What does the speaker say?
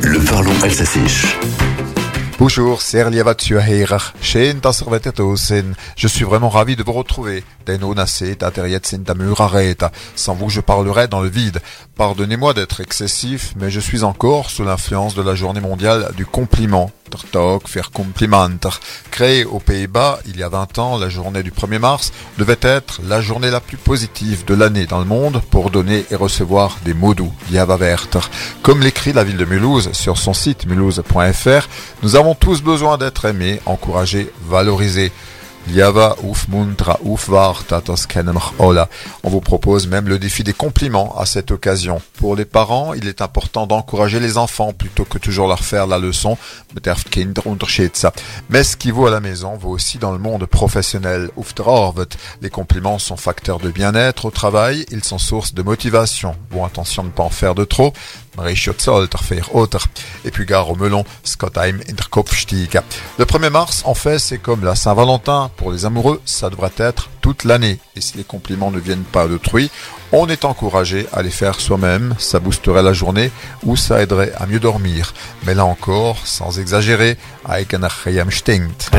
Le parlons s'affiche. Bonjour, c'est. Je suis vraiment ravi de vous retrouver. Sans vous, je parlerai dans le vide. Pardonnez-moi d'être excessif, mais je suis encore sous l'influence de la journée mondiale du compliment. Faire complimenter. Créée aux Pays-Bas il y a 20 ans, la journée du 1er mars devait être la journée la plus positive de l'année dans le monde pour donner et recevoir des mots doux. Comme l'écrit la ville de Mulhouse sur son site mulhouse.fr, nous avons tous besoin d'être aimés, encouragés, valorisés. On vous propose même le défi des compliments à cette occasion. Pour les parents, il est important d'encourager les enfants plutôt que toujours leur faire la leçon. Mais ce qui vaut à la maison vaut aussi dans le monde professionnel. Les compliments sont facteurs de bien-être au travail, ils sont source de motivation. Bon, attention de ne pas en faire de trop. Et puis gare au melon, Scottheim Le 1er mars, en fait, c'est comme la Saint-Valentin. Pour les amoureux, ça devrait être toute l'année. Et si les compliments ne viennent pas d'autrui, on est encouragé à les faire soi-même. Ça boosterait la journée ou ça aiderait à mieux dormir. Mais là encore, sans exagérer, stinkt.